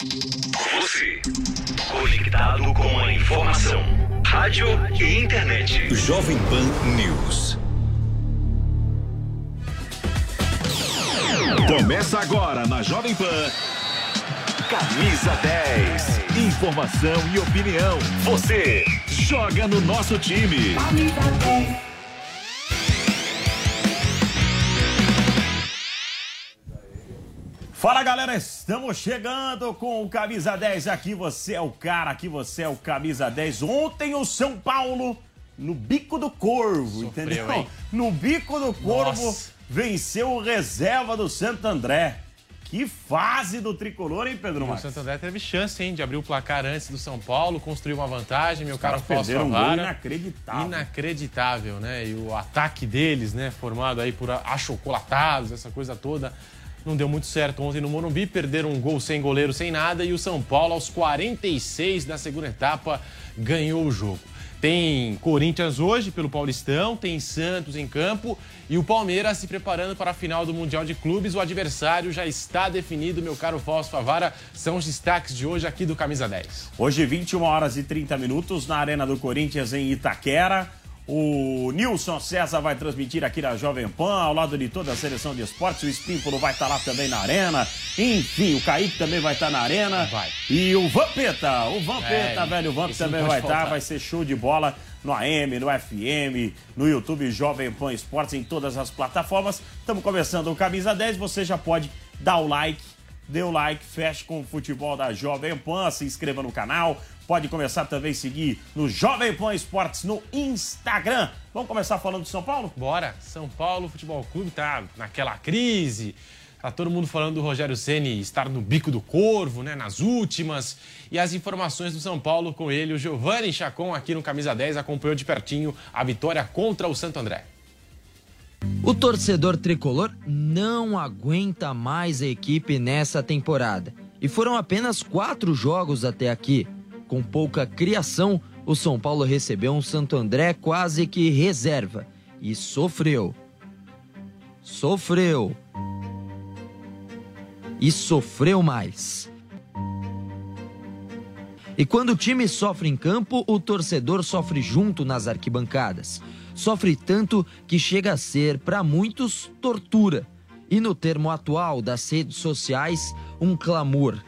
Você, conectado com a informação, rádio e internet. Jovem Pan News. Começa agora na Jovem Pan. Camisa 10. Informação e opinião. Você joga no nosso time. Camisa 10. Fala galera, estamos chegando com o Camisa 10. Aqui você é o cara, aqui você é o Camisa 10. Ontem o São Paulo no bico do corvo, Sofreu, entendeu? Hein? No bico do corvo Nossa. venceu o reserva do Santo André. Que fase do tricolor, hein, Pedro Marques? O Santo André teve chance, hein, de abrir o placar antes do São Paulo, construir uma vantagem, meu cara Fausto um gol inacreditável. Inacreditável, né? E o ataque deles, né, formado aí por achocolatados, essa coisa toda, não deu muito certo ontem no Morumbi, perderam um gol sem goleiro, sem nada, e o São Paulo, aos 46 da segunda etapa, ganhou o jogo. Tem Corinthians hoje pelo Paulistão, tem Santos em campo e o Palmeiras se preparando para a final do Mundial de Clubes. O adversário já está definido, meu caro Fausto Favara. São os destaques de hoje aqui do Camisa 10. Hoje, 21 horas e 30 minutos na Arena do Corinthians em Itaquera. O Nilson César vai transmitir aqui na Jovem Pan, ao lado de toda a seleção de esportes. O Espímpolo vai estar lá também na arena. Enfim, o Kaique também vai estar na arena. Vai. E o Vampeta, o Vampeta, é, velho, o Vamp também vai estar. Vai ser show de bola no AM, no FM, no YouTube Jovem Pan Esportes, em todas as plataformas. Estamos começando o Camisa 10. Você já pode dar o like, dê o like, feche com o futebol da Jovem Pan, se inscreva no canal, Pode começar também a seguir no Jovem Pan Esportes no Instagram. Vamos começar falando de São Paulo? Bora. São Paulo Futebol Clube tá naquela crise. Tá todo mundo falando do Rogério Ceni estar no bico do corvo, né, nas últimas. E as informações do São Paulo com ele, o Giovanni Chacon aqui no Camisa 10 acompanhou de pertinho a vitória contra o Santo André. O torcedor tricolor não aguenta mais a equipe nessa temporada. E foram apenas quatro jogos até aqui. Com pouca criação, o São Paulo recebeu um Santo André quase que reserva e sofreu. Sofreu. E sofreu mais. E quando o time sofre em campo, o torcedor sofre junto nas arquibancadas. Sofre tanto que chega a ser, para muitos, tortura. E no termo atual das redes sociais, um clamor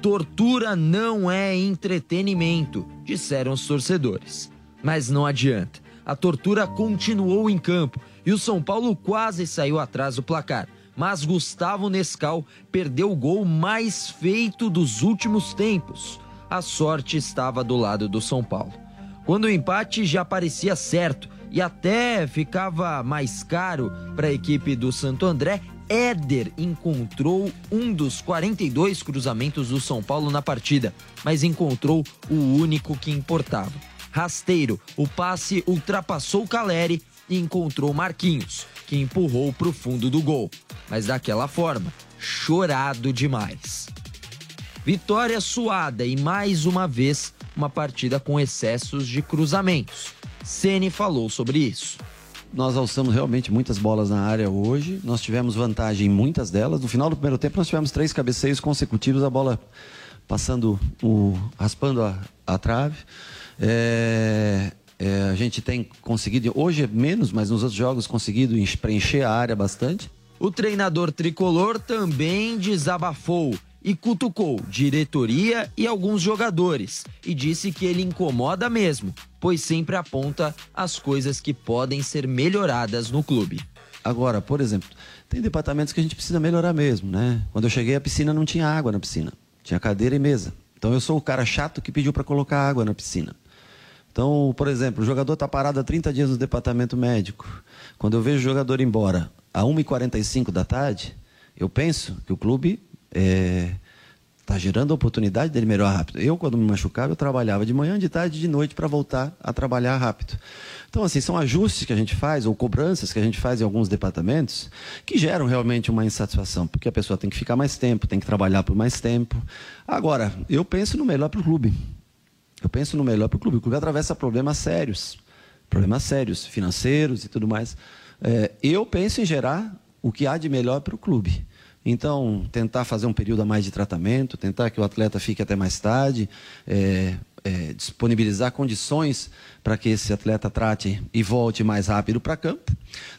Tortura não é entretenimento, disseram os torcedores. Mas não adianta. A tortura continuou em campo e o São Paulo quase saiu atrás do placar. Mas Gustavo Nescal perdeu o gol mais feito dos últimos tempos. A sorte estava do lado do São Paulo. Quando o empate já parecia certo e até ficava mais caro para a equipe do Santo André, Éder encontrou um dos 42 cruzamentos do São Paulo na partida, mas encontrou o único que importava. Rasteiro, o passe ultrapassou Caleri e encontrou Marquinhos, que empurrou para o fundo do gol, mas daquela forma, chorado demais. Vitória suada e mais uma vez uma partida com excessos de cruzamentos. Ceni falou sobre isso. Nós alçamos realmente muitas bolas na área hoje. Nós tivemos vantagem em muitas delas. No final do primeiro tempo, nós tivemos três cabeceios consecutivos, a bola passando, o, raspando a, a trave. É, é, a gente tem conseguido, hoje é menos, mas nos outros jogos, conseguido preencher a área bastante. O treinador tricolor também desabafou e cutucou diretoria e alguns jogadores e disse que ele incomoda mesmo, pois sempre aponta as coisas que podem ser melhoradas no clube. Agora, por exemplo, tem departamentos que a gente precisa melhorar mesmo, né? Quando eu cheguei a piscina não tinha água na piscina, tinha cadeira e mesa. Então eu sou o cara chato que pediu para colocar água na piscina. Então, por exemplo, o jogador está parado há 30 dias no departamento médico. Quando eu vejo o jogador embora a 1h45 da tarde, eu penso que o clube está é, gerando a oportunidade dele melhorar rápido. Eu, quando me machucava, eu trabalhava de manhã, de tarde, de noite para voltar a trabalhar rápido. Então, assim, são ajustes que a gente faz, ou cobranças que a gente faz em alguns departamentos, que geram realmente uma insatisfação, porque a pessoa tem que ficar mais tempo, tem que trabalhar por mais tempo. Agora, eu penso no melhor para o clube. Eu penso no melhor para o clube. O clube atravessa problemas sérios, problemas sérios, financeiros e tudo mais. É, eu penso em gerar o que há de melhor para o clube. Então, tentar fazer um período a mais de tratamento, tentar que o atleta fique até mais tarde, é, é, disponibilizar condições para que esse atleta trate e volte mais rápido para campo.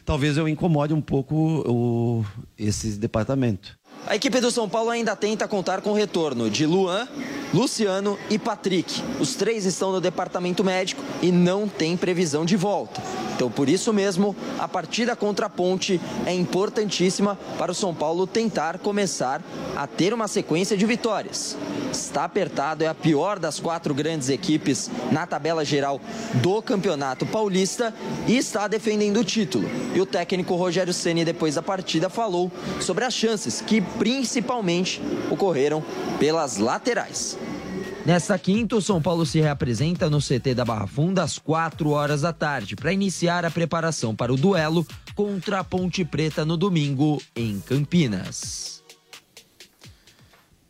Talvez eu incomode um pouco o, esse departamento. A equipe do São Paulo ainda tenta contar com o retorno de Luan, Luciano e Patrick. Os três estão no departamento médico e não tem previsão de volta. Então, por isso mesmo, a partida contra a Ponte é importantíssima para o São Paulo tentar começar a ter uma sequência de vitórias. Está apertado, é a pior das quatro grandes equipes na tabela geral do Campeonato Paulista e está defendendo o título. E o técnico Rogério Ceni depois da partida falou sobre as chances que principalmente ocorreram pelas laterais. Nesta quinta, o São Paulo se reapresenta no CT da Barra Funda às 4 horas da tarde para iniciar a preparação para o duelo contra a Ponte Preta no domingo em Campinas.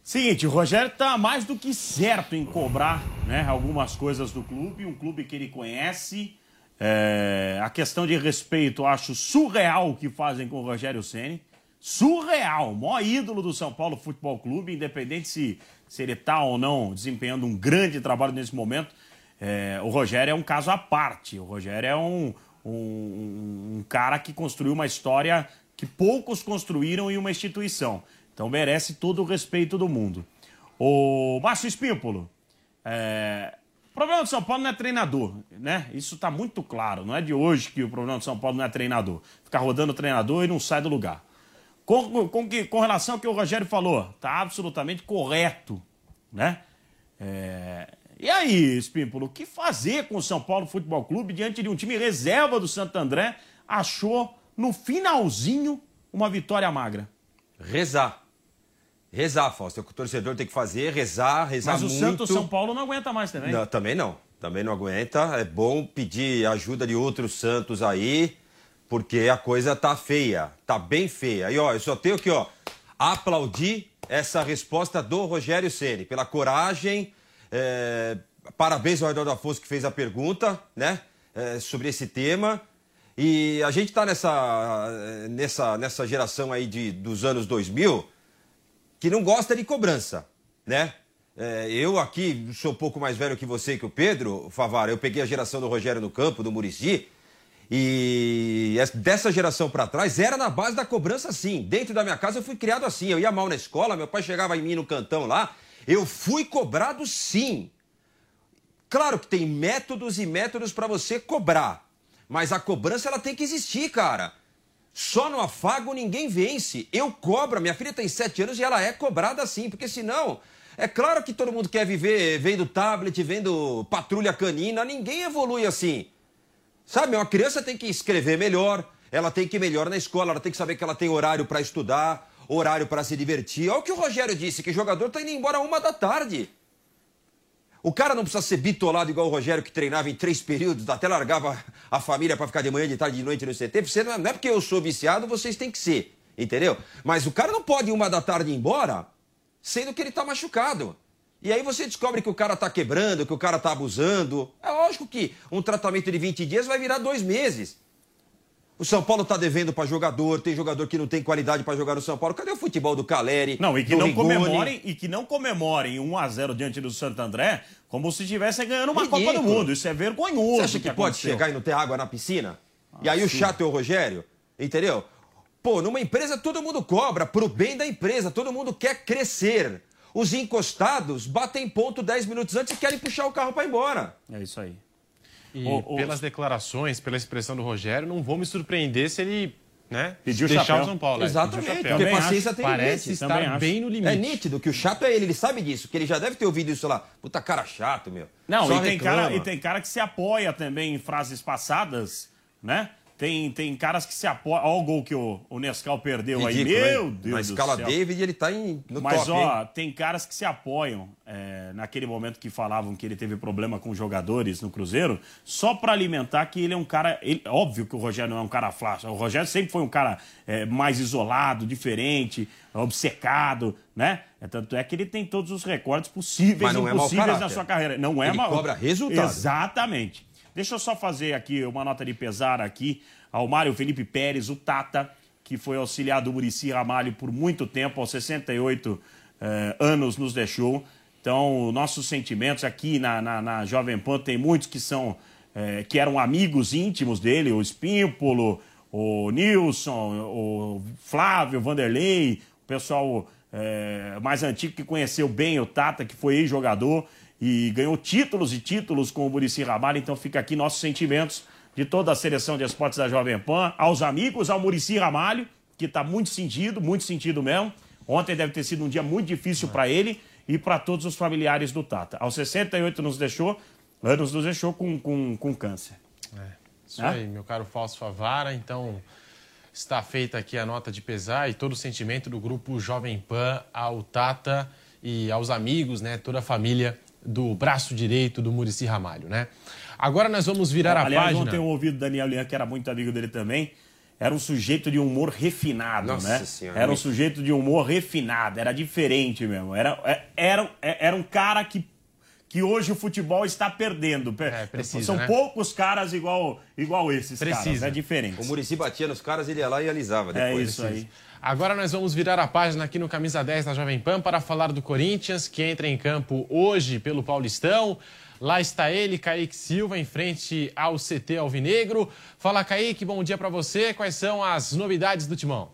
Seguinte, o Rogério está mais do que certo em cobrar né, algumas coisas do clube, um clube que ele conhece. É, a questão de respeito, eu acho surreal o que fazem com o Rogério Ceni. Surreal, maior ídolo do São Paulo Futebol Clube, independente se, se ele está ou não desempenhando um grande trabalho nesse momento. É, o Rogério é um caso à parte. O Rogério é um, um, um cara que construiu uma história que poucos construíram em uma instituição. Então merece todo o respeito do mundo. O Márcio Espímpolo, é... o problema do São Paulo não é treinador, né? Isso está muito claro. Não é de hoje que o problema do São Paulo não é treinador. Ficar rodando treinador e não sai do lugar. Com, com, com relação ao que o Rogério falou, está absolutamente correto, né? É... E aí, Espímpolo, o que fazer com o São Paulo Futebol Clube diante de um time reserva do Santo André? Achou no finalzinho uma vitória magra. Rezar. Rezar, Fausto. É o que o torcedor tem que fazer, rezar, rezar Mas o muito. Santos São Paulo não aguenta mais também. Não, também não. Também não aguenta. É bom pedir ajuda de outros Santos aí, porque a coisa tá feia. Tá bem feia. E ó, eu só tenho que, ó, aplaudir essa resposta do Rogério Ceni pela coragem. é, Parabéns ao Eduardo Afonso que fez a pergunta, né? é, sobre esse tema. E a gente tá nessa, nessa, nessa geração aí de, dos anos 2000 que não gosta de cobrança, né? É, eu aqui sou um pouco mais velho que você e que o Pedro, Favara. Eu peguei a geração do Rogério no campo, do Murici. E es- dessa geração pra trás era na base da cobrança sim. Dentro da minha casa eu fui criado assim. Eu ia mal na escola, meu pai chegava em mim no cantão lá. Eu fui cobrado sim. Claro que tem métodos e métodos pra você cobrar. Mas a cobrança ela tem que existir, cara. Só no afago ninguém vence. Eu cobro, minha filha tem sete anos e ela é cobrada assim, porque senão. É claro que todo mundo quer viver vendo tablet, vendo patrulha canina, ninguém evolui assim. Sabe, uma criança tem que escrever melhor, ela tem que ir melhor na escola, ela tem que saber que ela tem horário para estudar, horário para se divertir. Olha o que o Rogério disse, que o jogador tá indo embora uma da tarde. O cara não precisa ser bitolado igual o Rogério, que treinava em três períodos, até largava a família para ficar de manhã, de tarde, de noite no CT. Você não é não é porque eu sou viciado, vocês têm que ser, entendeu? Mas o cara não pode ir uma da tarde embora, sendo que ele tá machucado. E aí você descobre que o cara tá quebrando, que o cara tá abusando. É lógico que um tratamento de 20 dias vai virar dois meses. O São Paulo tá devendo para jogador, tem jogador que não tem qualidade para jogar no São Paulo. Cadê o futebol do Caleri? Não, e que não Rigoni? comemorem e que não comemorem 1 a 0 diante do Santo André como se estivesse ganhando uma Ridículo. Copa do Mundo. Isso é vergonhoso. Você acha que, pode aconteceu. chegar e não ter água na piscina? e aí o sim. chato é o Rogério? Entendeu? Pô, numa empresa todo mundo cobra pro bem da empresa, todo mundo quer crescer. Os encostados batem ponto 10 minutos antes e querem puxar o carro para ir embora. É isso aí. E ô, pelas declarações, pela expressão do Rogério, não vou me surpreender se ele né, Pediu deixar chapéu. o São Paulo. é, Exatamente, porque Também paciência acho. tem Parece limite. estar acho. bem no limite. É nítido que o chato é ele, ele sabe disso, que ele já deve ter ouvido isso lá. Puta cara chato, meu. Não, Só e tem, cara, e tem cara que se apoia também em frases passadas, né? Tem, tem caras que se apoiam. Olha o gol que o, o Nescau perdeu Ridículo, aí. Meu hein? Deus Na do escala céu. David, ele tá em, no Mas, top, ó, hein? tem caras que se apoiam é, naquele momento que falavam que ele teve problema com jogadores no Cruzeiro, só pra alimentar que ele é um cara. ele- óbvio que o Rogério não é um cara flácio. O Rogério sempre foi um cara é, mais isolado, diferente, obcecado, né? É, tanto é que ele tem todos os recordes possíveis e é impossíveis na caráter. sua carreira. Não é Ele mau- cobra resultado. Exatamente. Deixa eu só fazer aqui uma nota de pesar aqui ao Mário Felipe Pérez, o Tata, que foi auxiliar do Murici Ramalho por muito tempo, aos 68 eh, anos nos deixou. Então, nossos sentimentos aqui na, na, na Jovem Pan tem muitos que são eh, que eram amigos íntimos dele, o Espímpolo, o Nilson, o Flávio, Vanderlei, o pessoal eh, mais antigo que conheceu bem o Tata, que foi ex-jogador e ganhou títulos e títulos com o Murici Ramalho. Então, fica aqui nossos sentimentos de toda a seleção de esportes da Jovem Pan, aos amigos, ao Murici Ramalho, que está muito sentido, muito sentido mesmo. Ontem deve ter sido um dia muito difícil para ele e para todos os familiares do Tata. Aos 68 nos deixou, anos nos deixou com, com, com câncer. É, isso aí, meu caro Fausto Favara. Então, está feita aqui a nota de pesar e todo o sentimento do grupo Jovem Pan ao Tata e aos amigos, né, toda a família do braço direito do Murici Ramalho, né? Agora nós vamos virar a Aliás, página. ontem eu ouvi do Daniel Lian, que era muito amigo dele também. Era um sujeito de humor refinado, Nossa né? Senhora, era um sujeito de humor refinado, era diferente mesmo. Era, é- era, era um cara que, que hoje o futebol está perdendo. Per- É, precisa, São né? poucos caras igual, igual esses caras, Precisa. é diferente. O Murici batia nos caras, ele ia lá e alisava É depois. isso aí. Agora nós vamos virar a página aqui no Camisa 10 da Jovem Pan para falar do Corinthians, que entra em campo hoje pelo Paulistão. Lá está ele, Kaique Silva, em frente ao CT Alvinegro. Fala, Kaique, bom dia para você. Quais são as novidades do Timão?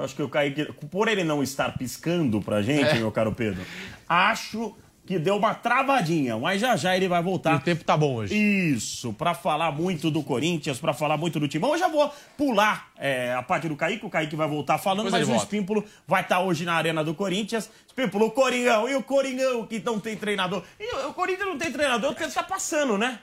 Eu acho que o Kaique, por ele não estar piscando pra gente, É. meu caro Pedro, acho que deu uma travadinha, mas já já ele vai voltar. O tempo tá bom hoje. Isso, pra falar muito do Corinthians, pra falar muito do Timão. Eu já vou pular é, a parte do Kaique, o Kaique vai voltar falando, Depois mas o volta. Espímpolo vai estar hoje na Arena do Corinthians. Espímpolo, o Coringão, e o Coringão que não tem treinador. E o, o Corinthians não tem treinador porque ele tá passando, né?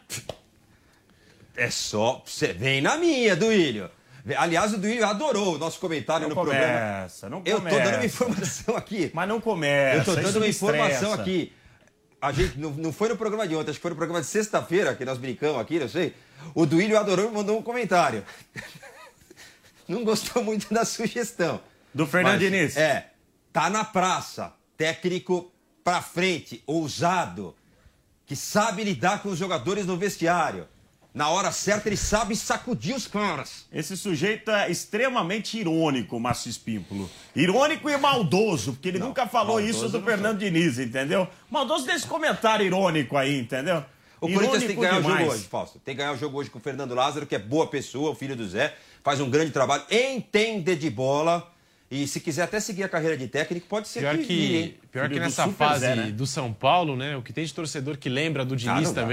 É só. Você vem na minha, Duílio. Aliás, o Duílio adorou o nosso comentário Não no programa. começa, não Eu começa. tô dando uma informação aqui. Mas não começa. Eu tô dando uma informação estressa. aqui. A gente não, não foi no programa de ontem, acho que foi no programa de sexta-feira que nós brincamos aqui, não sei. O Duílio adorou e mandou um comentário. Não gostou muito da sugestão. Do Fernando Diniz. É. Tá na praça. Técnico pra frente, ousado, que sabe lidar com os jogadores no vestiário. Na hora certa, ele sabe sacudir os caras. Esse sujeito é extremamente irônico, Márcio Espímpolo. Irônico e maldoso, porque ele nunca falou isso do não Fernando Diniz, entendeu? Maldoso desse comentário irônico aí, entendeu? O Corinthians tem que ganhar o demais. jogo hoje, Fausto. Tem que ganhar o jogo hoje com o Fernando Lázaro, que é boa pessoa, o filho do Zé, faz um grande trabalho, entende de bola. E se quiser até seguir a carreira de técnico, pode ser Pior que, que, hein? pior Filho que nessa fase Zé, né? do São Paulo, né? O que tem de torcedor que lembra do Diniz não dá.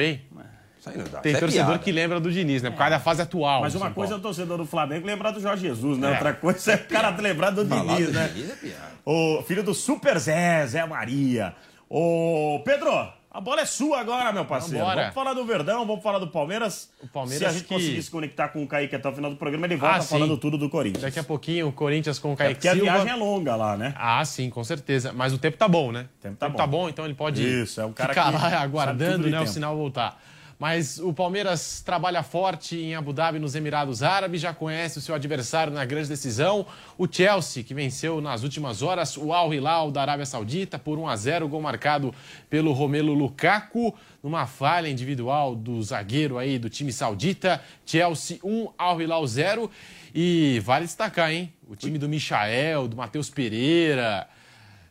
Isso aí não dá. Tem isso é torcedor piada. que lembra do Diniz, né? Por causa da fase atual. Mas uma São coisa é o torcedor do Flamengo lembrar do Jorge Jesus, né? É. Outra coisa é o cara lembrar do Falar Diniz, do né? Diniz é piada. O filho do Super Zé, Zé Maria. Ô, Pedro, a bola é sua agora, meu parceiro. Vambora. Vamos falar do Verdão, vamos falar do Palmeiras. O Palmeiras Se a gente que- conseguir se conectar com o Kaique até o final do programa, ele volta Ah, falando tudo do Corinthians. Daqui a pouquinho o Corinthians com o É Kaique porque a viagem é longa lá, né? Ah, sim, com certeza. Mas o tempo tá bom, né? O tempo tá bom. então ele pode Isso, é um cara ficar que lá aguardando né, o tempo. sinal voltar. Mas o Palmeiras trabalha forte em Abu Dhabi, nos Emirados Árabes, já conhece o seu adversário na grande decisão, o Chelsea, que venceu nas últimas horas o Al Hilal da Arábia Saudita por 1 a 0, gol marcado pelo Romelu Lukaku, numa falha individual do zagueiro aí do time saudita. Chelsea 1, Al Hilal 0. E vale destacar, hein? O time do Michael, do Matheus Pereira,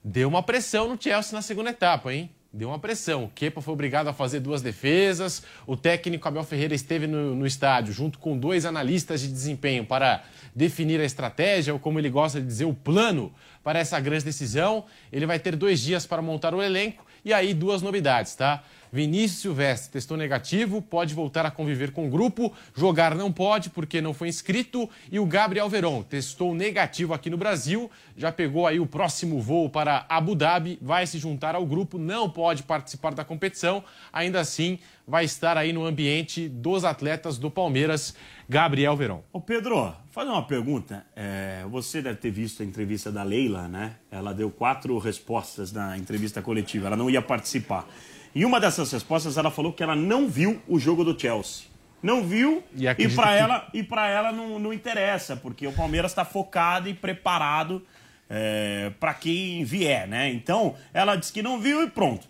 deu uma pressão no Chelsea na segunda etapa, hein? Deu uma pressão. O Kepa foi obrigado a fazer duas defesas. O técnico Abel Ferreira esteve no, no estádio junto com dois analistas de desempenho para definir a estratégia, ou como ele gosta de dizer, o plano para essa grande decisão. Ele vai ter dois dias para montar o elenco e aí duas novidades, tá? Vinícius Silvestre testou negativo, pode voltar a conviver com o grupo. Jogar não pode porque não foi inscrito. E o Gabriel Veron testou negativo aqui no Brasil, já pegou aí o próximo voo para Abu Dhabi, vai se juntar ao grupo, não pode participar da competição. Ainda assim, vai estar aí no ambiente dos atletas do Palmeiras, Gabriel Veron. Ô Pedro, fazer uma pergunta. É, você deve ter visto a entrevista da Leila, né? Ela deu quatro respostas na entrevista coletiva. Ela não ia participar. E uma dessas respostas, ela falou que ela não viu o jogo do Chelsea. Não viu E e, para que- ela e para ela não, não interessa, porque o Palmeiras está focado e preparado é, para quem vier, né? Então, ela disse que não viu e pronto.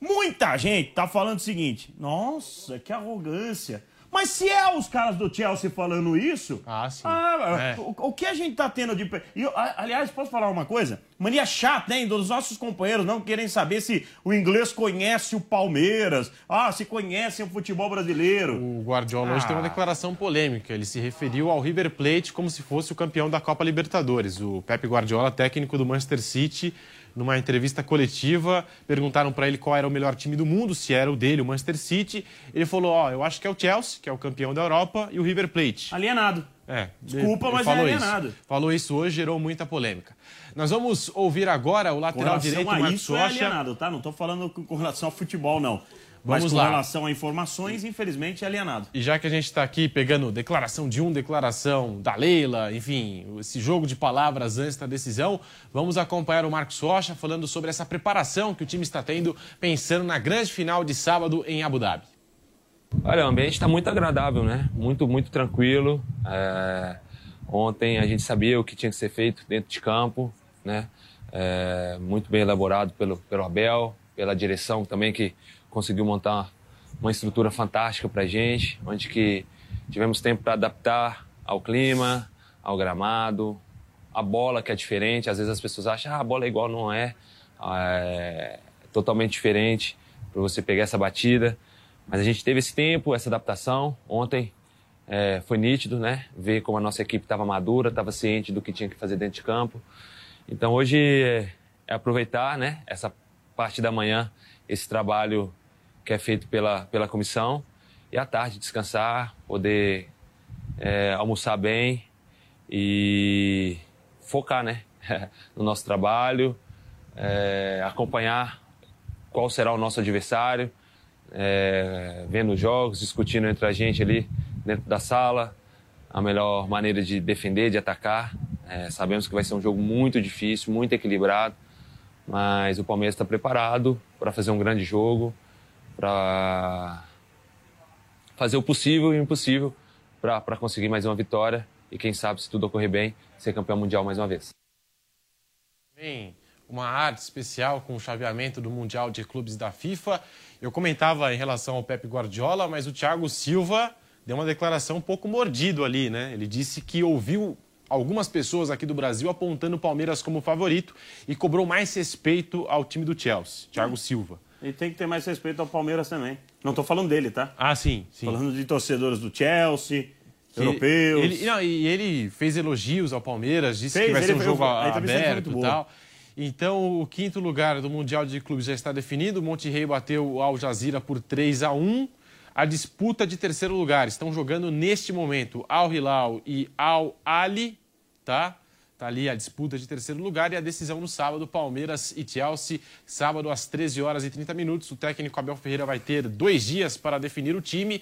Muita gente tá falando o seguinte: nossa, que arrogância. Mas se é os caras do Chelsea falando isso. Ah, sim. ah, É. o, o que a gente tá tendo de. E, aliás, posso falar uma coisa? Mania chata, hein? Dos nossos companheiros não querem saber se o inglês conhece o Palmeiras. Ah, se conhecem o futebol brasileiro. O Guardiola hoje Ah. tem uma declaração polêmica. Ele se referiu ao River Plate como se fosse o campeão da Copa Libertadores. O Pepe Guardiola, técnico do Manchester City, numa entrevista coletiva, perguntaram para ele qual era o melhor time do mundo, se era o dele, o Manchester City. Ele falou: Ó, eu acho que é o Chelsea, que é o campeão da Europa, e o River Plate. Alienado. É, Desculpa, mas falou é isso. alienado. Falou isso hoje, gerou muita polêmica. Nós vamos ouvir agora o lateral direito, Marcos isso é alienado, tá? Não tô falando com relação ao futebol, não. Mas Vamos com lá. relação a informações, infelizmente, é alienado. E já que a gente está aqui pegando declaração de um, declaração da Leila, enfim, esse jogo de palavras antes da decisão, vamos acompanhar o Marcos Rocha falando sobre essa preparação que o time está tendo, pensando na grande final de sábado em Abu Dhabi. Olha, o ambiente está muito agradável, né? Muito, muito tranquilo. É, Ontem a gente sabia o que tinha que ser feito dentro de campo, né? É, Muito bem elaborado pelo, pelo Abel, pela direção também que conseguiu montar uma estrutura fantástica para gente, onde que tivemos tempo para adaptar ao clima, ao gramado, a bola que é diferente. Às vezes as pessoas acham, ah, a bola é igual, não é. É totalmente diferente para você pegar essa batida. Mas a gente teve esse tempo, essa adaptação. Ontem é, foi nítido, né? Ver como a nossa equipe estava madura, estava ciente do que tinha que fazer dentro de campo. Então hoje é, é aproveitar, né? Essa parte da manhã, esse trabalho que é feito pela, pela comissão. E à tarde descansar, poder é, almoçar bem e focar, né? no nosso trabalho, é, acompanhar qual será o nosso adversário, é, vendo os jogos, discutindo entre a gente ali dentro da sala a melhor maneira de defender, de atacar. É, sabemos que vai ser um jogo muito difícil, muito equilibrado, mas o Palmeiras está preparado para fazer um grande jogo, para fazer o possível e o impossível para conseguir mais uma vitória e quem sabe, se tudo ocorrer bem, ser campeão mundial mais uma vez. Tem uma arte especial com o chaveamento do Mundial de Clubes da FIFA. Eu comentava em relação ao Pepe Guardiola, mas o Thiago Silva deu uma declaração um pouco mordido ali, né? Ele disse que ouviu algumas pessoas aqui do Brasil apontando o Palmeiras como favorito e cobrou mais respeito ao time do Chelsea, Thiago Silva. E tem que ter mais respeito ao Palmeiras também. Não tô falando dele, tá? Ah, sim, sim. Falando de torcedores do Chelsea, Que europeus. Ele, não, e ele fez elogios ao Palmeiras, disse Fez, que vai ser ele um fez- jogo a foi aberto e tal. Então, o quinto lugar do Mundial de Clubes já está definido. O Monterrey bateu o Al Jazeera por 3 a 1 A disputa de terceiro lugar estão jogando neste momento Al Hilal e Al Ali, tá? Tá ali a disputa de terceiro lugar e a decisão no sábado, Palmeiras e Chelsea, sábado às 13 horas e 30 minutos. O técnico Abel Ferreira vai ter dois dias para definir o time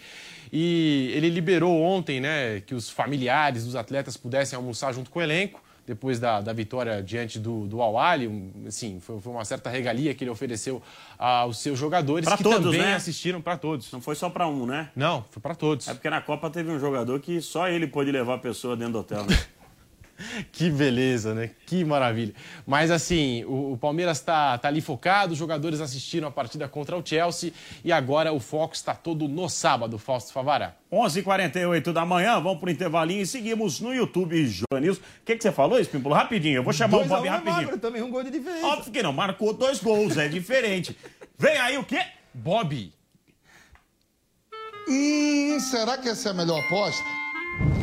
e ele liberou ontem, né, que os familiares dos atletas pudessem almoçar junto com o elenco depois da, da vitória diante do, do Al Ahly, um, assim, foi, foi uma certa regalia que ele ofereceu aos seus jogadores Pra que todos, também né? assistiram para todos. Não foi só pra um, né? Não, foi para todos. É porque na Copa teve um jogador que só ele pôde levar a pessoa dentro do hotel. Né? Que beleza, né? Que maravilha. Mas assim, o, o Palmeiras está tá ali focado, os jogadores assistiram a partida contra o Chelsea e agora o foco está todo no sábado, Fausto Favará. 11h48 da manhã, vamos pro intervalinho e seguimos no YouTube News. O que, que você falou, Espímpolo? Rapidinho, eu vou chamar o Bob rapidinho. também um gol de diferença. Óbvio que não, marcou dois gols, é diferente. Vem aí o quê? Bob, Hum, será que essa é a melhor aposta?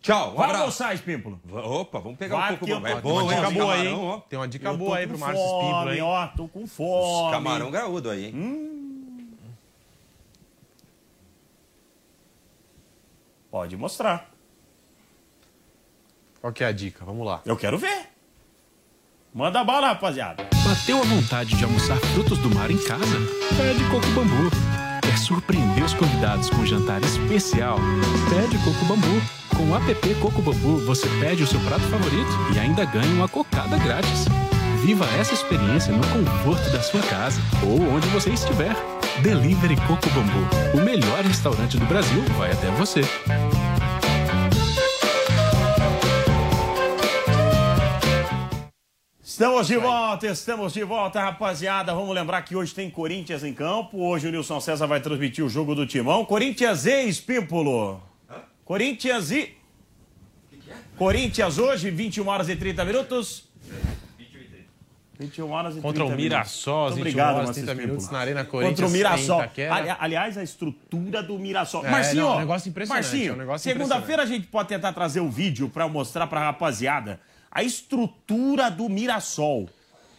Tchau, um Vai abraço. almoçar, Espímpolo. Opa, vamos pegar Vai um pouco que eu bom. É bom, hein? dica boa aí, ó. Tem uma dica Eu boa aí pro Márcio Espímpolo, ó, tô com fome. Camarão graúdo aí, hein? Hum. Pode mostrar. Qual que é a dica? Vamos lá. Eu quero ver. Manda bala, rapaziada. Bateu a vontade de almoçar frutos do mar em casa? Pede Coco Bambu. Quer surpreender os convidados com um jantar especial? Pede Coco Bambu. Com o app Coco Bambu, você pede o seu prato favorito e ainda ganha uma cocada grátis. Viva essa experiência no conforto da sua casa ou onde você estiver. Delivery Coco Bambu. O melhor restaurante do Brasil vai até você. Estamos de volta, estamos de volta, rapaziada. Vamos lembrar que hoje tem Corinthians em campo. Hoje o Nilson César vai transmitir o jogo do Timão. Corinthians e Espímpolo. Corinthians e. Corinthians hoje, 21 horas e 30 minutos. 21 horas e 30 Contra o minutos. Mirassol, 21 obrigado, horas, Márcio 30 Espímpolo. minutos na Arena Corinthians. Contra o Mirassol. aliás, a estrutura do Mirassol. É, Marcinho, não, é um negócio impressionante, Marcinho, é um segunda-feira a gente pode tentar trazer o vídeo pra mostrar pra rapaziada a estrutura do Mirassol.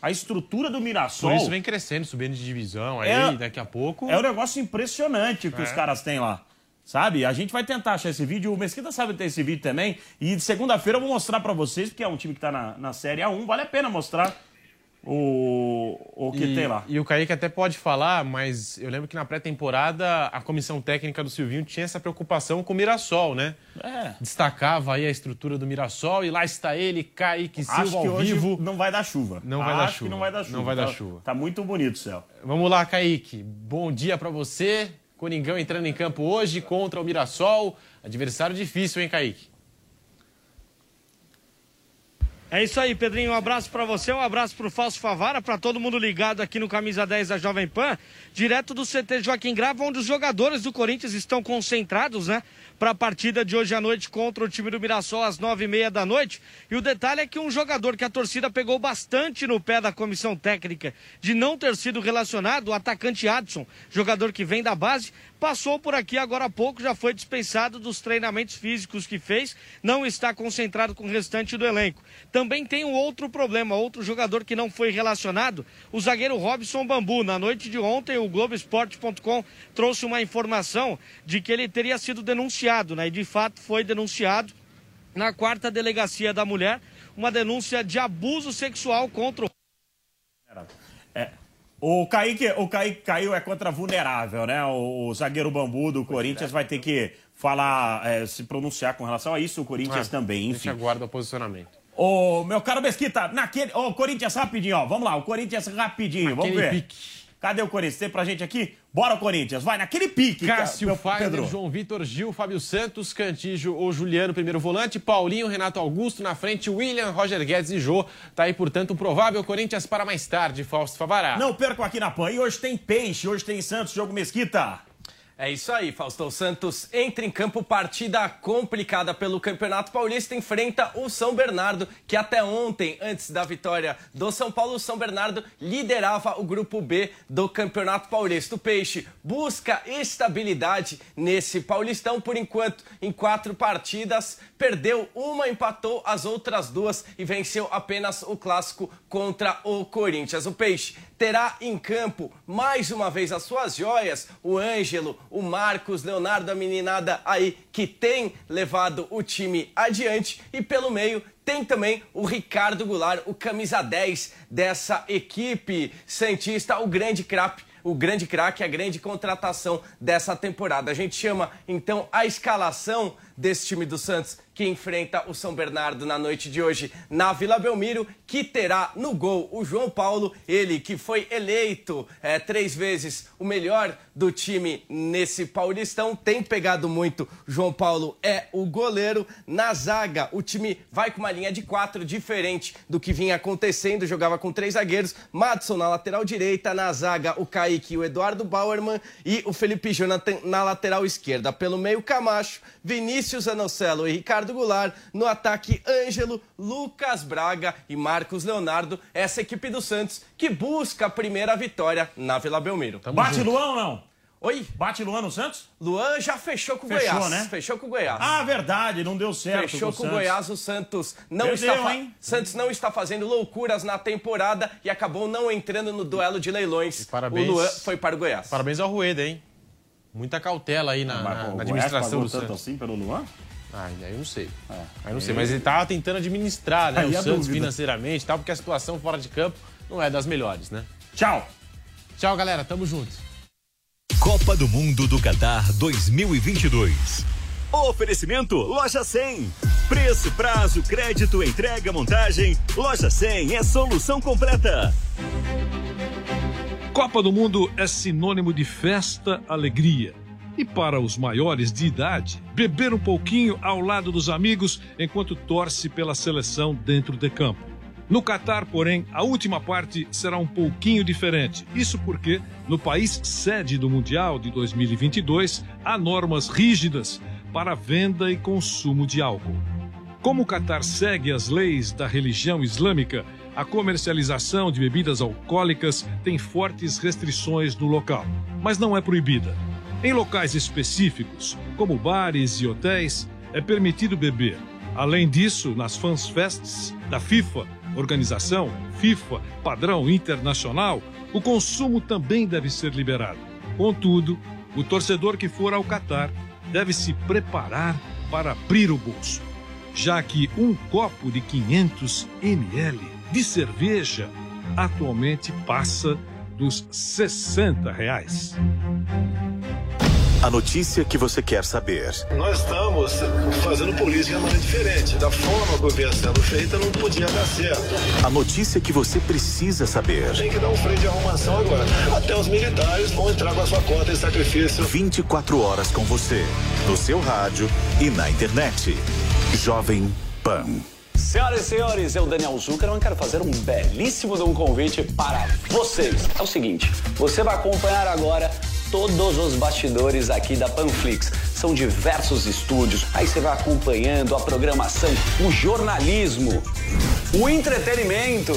A estrutura do Mirassol. Por isso vem crescendo, subindo de divisão aí, É- daqui a pouco. É um negócio impressionante que É. os caras têm lá. Sabe? A gente vai tentar achar esse vídeo. O Mesquita sabe ter esse vídeo também. E de segunda-feira eu vou mostrar pra vocês, porque é um time que tá na, na Série A1. Vale a pena mostrar o, o que e, tem lá. E o Kaique até pode falar, mas eu lembro que na pré-temporada a comissão técnica do Silvinho tinha essa preocupação com o Mirassol, né? É. Destacava aí a estrutura do Mirassol e lá está ele, Kaique Silva Acho que ao hoje vivo. não vai dar chuva. Não vai dar Acho chuva. que não vai dar chuva. Não vai dar Tá- chuva. Tá muito bonito o céu. Vamos lá, Kaique. Bom dia pra você. Coringão entrando em campo hoje contra o Mirassol. Adversário difícil, hein, Kaique? É isso aí, Pedrinho. Um abraço pra você, um abraço pro Falso Favara, pra todo mundo ligado aqui no Camisa 10 da Jovem Pan, direto do CT Joaquim Grava, onde os jogadores do Corinthians estão concentrados, né? Para a partida de hoje à noite contra o time do Mirassol às nove e meia da noite. E o detalhe é que um jogador que a torcida pegou bastante no pé da comissão técnica de não ter sido relacionado, o atacante Adson, jogador que vem da base, passou por aqui agora há pouco, já foi dispensado dos treinamentos físicos que fez, não está concentrado com o restante do elenco. Também tem um outro problema, outro jogador que não foi relacionado, o zagueiro Robson Bambu. Na noite de ontem, o Globoesporte.com trouxe uma informação de que ele teria sido denunciado, né? E de fato foi denunciado na quarta delegacia da mulher, uma denúncia de abuso sexual contra o É. O Kaique, o Kaique caiu é contra vulnerável, né? O, o zagueiro bambu do Corinthians vai ter que falar, é, se pronunciar com relação a isso, o Corinthians É, também, A gente enfim. aguarda o posicionamento. Ô, meu caro Mesquita, naquele. Ô, Corinthians, rapidinho, ó. Vamos lá, o Corinthians rapidinho, vamos ver. pique. Cadê o Corinthians? Tem pra gente aqui? Bora, Corinthians, vai naquele pique. Cássio, Fagner. João Vitor, Gil, Fábio Santos, Cantígio ou Juliano, primeiro volante, Paulinho, Renato Augusto, na frente, William, Roger Guedes e Jô. Tá aí, portanto, um provável Corinthians para mais tarde, Fausto Favará. Não percam aqui na PAN. E hoje tem Peixe, hoje tem Santos, jogo Mesquita. É isso aí, Faustão Santos entra em campo, partida complicada pelo Campeonato Paulista, enfrenta o São Bernardo, que até ontem, antes da vitória do São Paulo, o São Bernardo liderava o grupo B do Campeonato Paulista. O Peixe busca estabilidade nesse Paulistão, por enquanto, em quatro partidas, perdeu uma, empatou as outras duas e venceu apenas o clássico contra o Corinthians. O Peixe terá em campo mais uma vez as suas joias, o Ângelo, o Marcos, Leonardo, a meninada aí que tem levado o time adiante e pelo meio tem também o Ricardo Goulart, o camisa 10 dessa equipe santista, o grande craque o grande craque, a grande contratação dessa temporada. A gente chama então a escalação desse time do Santos que enfrenta o São Bernardo na noite de hoje na Vila Belmiro, que terá no gol o João Paulo, ele que foi eleito é, três vezes o melhor do time nesse Paulistão, tem pegado muito. João Paulo é o goleiro. Na zaga, o time vai com uma linha de quatro diferente do que vinha acontecendo, jogava com três zagueiros. Madison na lateral direita, na zaga o Kaique, o Eduardo Bauerman e o Felipe Jonathan na lateral esquerda. Pelo meio, Camacho, Vinícius Anocelo e Ricardo Goulart. No ataque, Ângelo, Lucas Braga e Marcos Leonardo. Essa equipe do Santos que busca a primeira vitória na Vila Belmiro. Bate Luan ou não? Oi? Bate Luan no Santos? Luan já fechou com o Fechou, Goiás. né? Fechou com o Goiás. Ah, verdade, não deu certo. Fechou com o. Goiás, o Santos não Perdeu, está hein? Santos não está fazendo loucuras na temporada e acabou não entrando no duelo de leilões. parabéns. O Luan foi para o Goiás. Parabéns ao Rueda, hein? Muita cautela aí na, Mas, na- na administração do tanto Santos. assim pelo Luan? Ah, aí eu não sei. Aí eu não aí- sei, mas ele tava tentando administrar, né? Aí o a Santos dúvida. financeiramente e tal, porque a situação fora de campo não é das melhores, né? Tchau. Tchau, galera. Tamo junto. Copa do Mundo do Catar 2022. Oferecimento Loja 100. Preço, prazo, crédito, entrega, montagem. Loja 100 é solução completa. Copa do Mundo é sinônimo de festa, alegria. E para os maiores de idade, beber um pouquinho ao lado dos amigos enquanto torce pela seleção dentro de campo. No Catar, porém, a última parte será um pouquinho diferente. Isso porque, no país sede do Mundial de 2022, há normas rígidas para venda e consumo de álcool. Como o Catar segue as leis da religião islâmica, a comercialização de bebidas alcoólicas tem fortes restrições no local, mas não é proibida. Em locais específicos, como bares e hotéis, é permitido beber. Além disso, nas fans fests da FIFA, organização FIFA padrão internacional, o consumo também deve ser liberado. Contudo, o torcedor que for ao Catar deve se preparar para abrir o bolso, já que um copo de 500 ml de cerveja atualmente passa dos 60 reais. A notícia que você quer saber. Nós estamos fazendo política de maneira diferente. Da forma que vinha sendo feita, não podia dar certo. A notícia que você precisa saber. Tem que dar um freio de arrumação agora. Até os militares vão entrar com a sua cota de sacrifício. 24 horas com você. No seu rádio e na internet. Jovem Pan. Senhoras e senhores, eu, Daniel Zuckerman, quero fazer um belíssimo de um convite para vocês. É o seguinte, você vai acompanhar agora todos os bastidores aqui da Panflix. São diversos estúdios, aí você vai acompanhando a programação, o jornalismo, o entretenimento